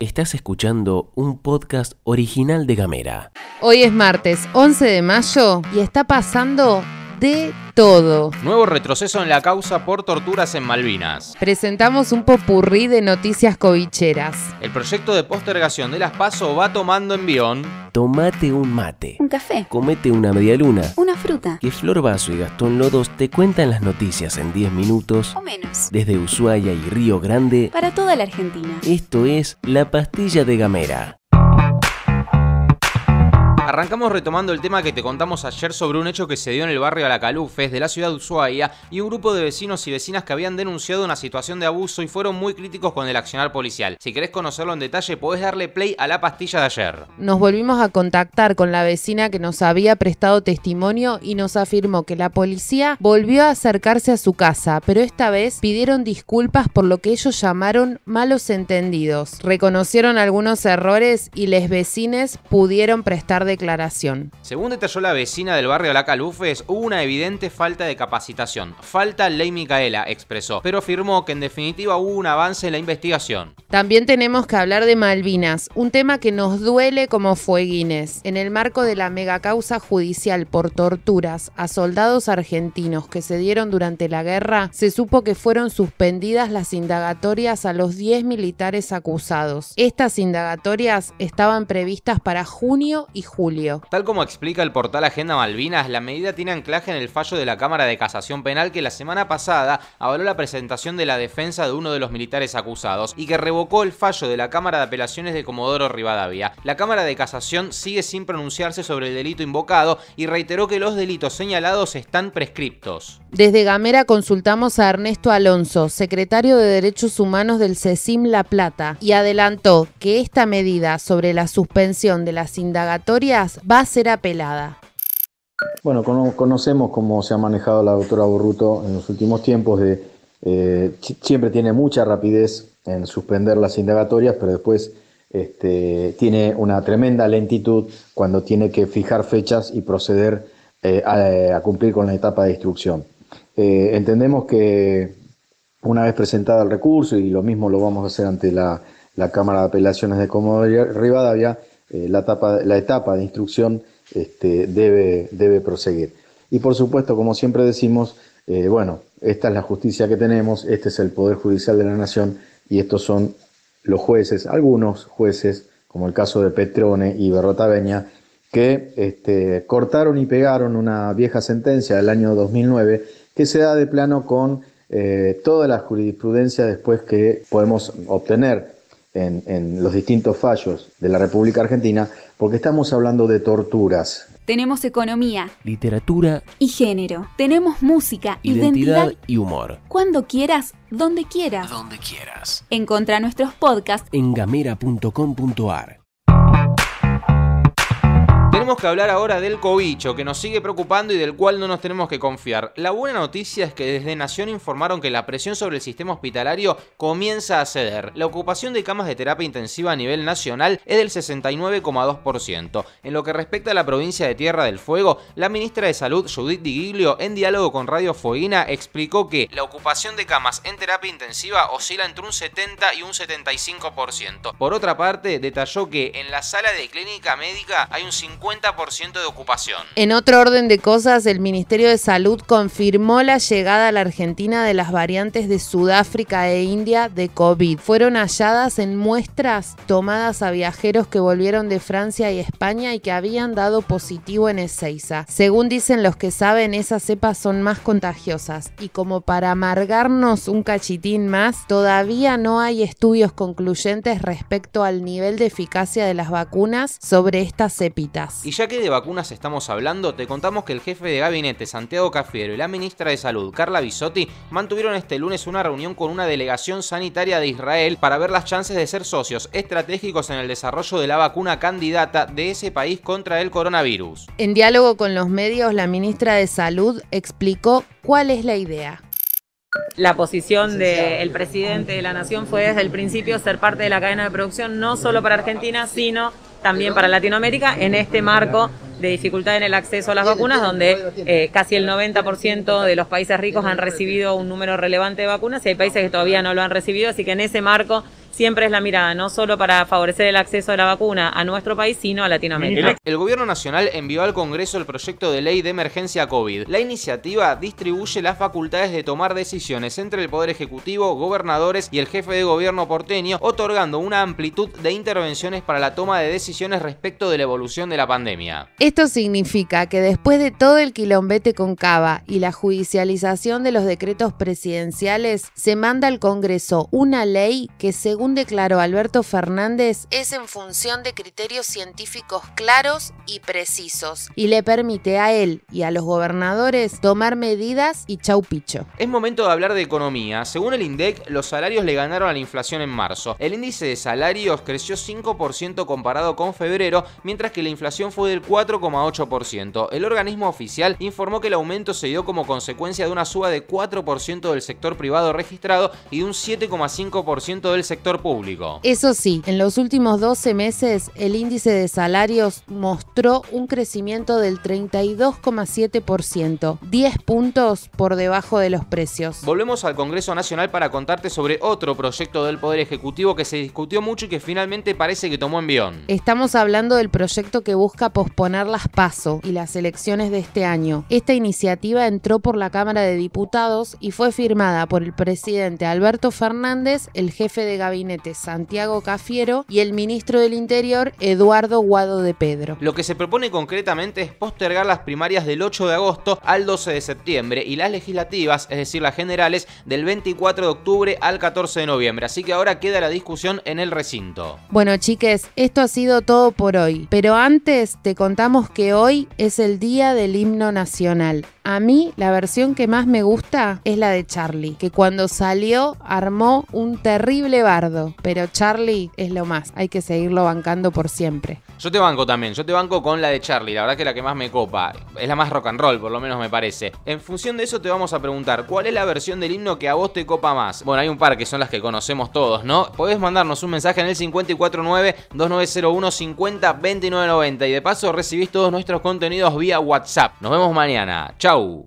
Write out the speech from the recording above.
Estás escuchando un podcast original de Gamera. Hoy es martes 11 de mayo y está pasando de todo. Nuevo retroceso en la causa por torturas en Malvinas. Presentamos un popurrí de noticias covicheras. El proyecto de postergación de las PASO va tomando envión. Tomate un mate. Un café. Comete una medialuna. Una fruta. Que Flor Vaso y Gastón Lodos te cuentan las noticias en 10 minutos. O menos. Desde Ushuaia y Río Grande. Para toda la Argentina. Esto es La Pastilla de Gamera. Arrancamos retomando el tema que te contamos ayer sobre un hecho que se dio en el barrio Alacalufes de la ciudad de Ushuaia y un grupo de vecinos y vecinas que habían denunciado una situación de abuso y fueron muy críticos con el accionar policial. Si querés conocerlo en detalle, podés darle play a la pastilla de ayer. Nos volvimos a contactar con la vecina que nos había prestado testimonio y nos afirmó que la policía volvió a acercarse a su casa, pero esta vez pidieron disculpas por lo que ellos llamaron malos entendidos. Reconocieron algunos errores y les vecines pudieron prestar declaración. Según detalló la vecina del barrio La Calufes, hubo una evidente falta de capacitación. Falta ley Micaela, expresó, pero afirmó que en definitiva hubo un avance en la investigación. También tenemos que hablar de Malvinas, un tema que nos duele como fueguines. En el marco de la megacausa judicial por torturas a soldados argentinos que se dieron durante la guerra, se supo que fueron suspendidas las indagatorias a los 10 militares acusados. Estas indagatorias estaban previstas para junio y julio Tal como explica el portal Agenda Malvinas, la medida tiene anclaje en el fallo de la Cámara de Casación Penal que la semana pasada avaló la presentación de la defensa de uno de los militares acusados y que revocó el fallo de la Cámara de Apelaciones de Comodoro Rivadavia. La Cámara de Casación sigue sin pronunciarse sobre el delito invocado y reiteró que los delitos señalados están prescriptos. Desde Gamera consultamos a Ernesto Alonso, secretario de Derechos Humanos del CECIM La Plata, y adelantó que esta medida sobre la suspensión de las indagatorias va a ser apelada. Bueno, conocemos cómo se ha manejado la doctora Borruto en los últimos tiempos. De, eh, siempre tiene mucha rapidez en suspender las indagatorias, pero después este, tiene una tremenda lentitud cuando tiene que fijar fechas y proceder eh, a, cumplir con la etapa de instrucción. Eh, entendemos que una vez presentado el recurso, y lo mismo lo vamos a hacer ante la, la Cámara de Apelaciones de Comodoro Rivadavia, eh, la, etapa, la etapa de instrucción este, debe, debe proseguir. Y por supuesto, como siempre decimos, eh, bueno, esta es la justicia que tenemos, este es el Poder Judicial de la Nación y estos son los jueces, algunos jueces, como el caso de Petrone y Berrotaveña, que este, cortaron y pegaron una vieja sentencia del año 2009 que se da de plano con eh, toda la jurisprudencia después que podemos obtener en, los distintos fallos de la República Argentina, porque estamos hablando de torturas. Tenemos economía, literatura y género. Tenemos música, identidad, y humor. Cuando quieras, donde quieras. Donde quieras. Encontra nuestros podcasts en gamera.com.ar. Tenemos que hablar ahora del cobicho, que nos sigue preocupando y del cual no nos tenemos que confiar. La buena noticia es que desde Nación informaron que la presión sobre el sistema hospitalario comienza a ceder. La ocupación de camas de terapia intensiva a nivel nacional es del 69,2%. En lo que respecta a la provincia de Tierra del Fuego, la ministra de Salud, Judith Di Giglio, en diálogo con Radio Fueguina, explicó que la ocupación de camas en terapia intensiva oscila entre un 70 y un 75%. Por otra parte, detalló que en la sala de clínica médica hay un 50 de ocupación. En otro orden de cosas, el Ministerio de Salud confirmó la llegada a la Argentina de las variantes de Sudáfrica e India de COVID. Fueron halladas en muestras tomadas a viajeros que volvieron de Francia y España y que habían dado positivo en Ezeiza. Según dicen los que saben, esas cepas son más contagiosas y como para amargarnos un cachitín más, todavía no hay estudios concluyentes respecto al nivel de eficacia de las vacunas sobre estas cepitas. Y ya que de vacunas estamos hablando, te contamos que el jefe de gabinete Santiago Cafiero y la ministra de Salud Carla Bisotti mantuvieron este lunes una reunión con una delegación sanitaria de Israel para ver las chances de ser socios estratégicos en el desarrollo de la vacuna candidata de ese país contra el coronavirus. En diálogo con los medios, la ministra de Salud explicó cuál es la idea. La posición del presidente de la Nación fue desde el principio ser parte de la cadena de producción, no solo para Argentina, sino también para Latinoamérica en este marco de dificultad en el acceso a las vacunas, donde eh, casi el 90% de los países ricos han recibido un número relevante de vacunas y hay países que todavía no lo han recibido, así que en ese marco siempre es la mirada, no solo para favorecer el acceso a la vacuna a nuestro país, sino a Latinoamérica. El gobierno nacional envió al Congreso el proyecto de ley de emergencia COVID. La iniciativa distribuye las facultades de tomar decisiones entre el Poder Ejecutivo, gobernadores y el jefe de gobierno porteño, otorgando una amplitud de intervenciones para la toma de decisiones respecto de la evolución de la pandemia. Esto significa que después de todo el quilombete con Cava y la judicialización de los decretos presidenciales, se manda al Congreso una ley que según según declaró Alberto Fernández, es en función de criterios científicos claros y precisos y le permite a él y a los gobernadores tomar medidas y chau picho. Es momento de hablar de economía. Según el INDEC, los salarios le ganaron a la inflación en marzo. El índice de salarios creció 5% comparado con febrero, mientras que la inflación fue del 4,8%. El organismo oficial informó que el aumento se dio como consecuencia de una suba de 4% del sector privado registrado y de un 7,5% del sector público. Eso sí, en los últimos 12 meses el índice de salarios mostró un crecimiento del 32,7%, 10 puntos por debajo de los precios. Volvemos al Congreso Nacional para contarte sobre otro proyecto del Poder Ejecutivo que se discutió mucho y que finalmente parece que tomó envión. Estamos hablando del proyecto que busca posponer las PASO y las elecciones de este año. Esta iniciativa entró por la Cámara de Diputados y fue firmada por el presidente Alberto Fernández, el jefe de gabinete Santiago Cafiero y el ministro del Interior Eduardo Guado de Pedro. Lo que se propone concretamente es postergar las primarias del 8 de agosto al 12 de septiembre y las legislativas, es decir, las generales, del 24 de octubre al 14 de noviembre. Así que ahora queda la discusión en el recinto. Bueno, chiques, esto ha sido todo por hoy. Pero antes te contamos que hoy es el día del himno nacional. A mí la versión que más me gusta es la de Charlie, que cuando salió armó un terrible bardo, pero Charlie es lo más, hay que seguirlo bancando por siempre. Yo te banco también, yo te banco con la de Charlie, la verdad que la que más me copa, es la más rock and roll, por lo menos me parece. En función de eso te vamos a preguntar, ¿cuál es la versión del himno que a vos te copa más? Bueno, hay un par que son las que conocemos todos, ¿no? Podés mandarnos un mensaje en el 549-2901-502990 y de paso recibís todos nuestros contenidos vía WhatsApp. Nos vemos mañana. Chao.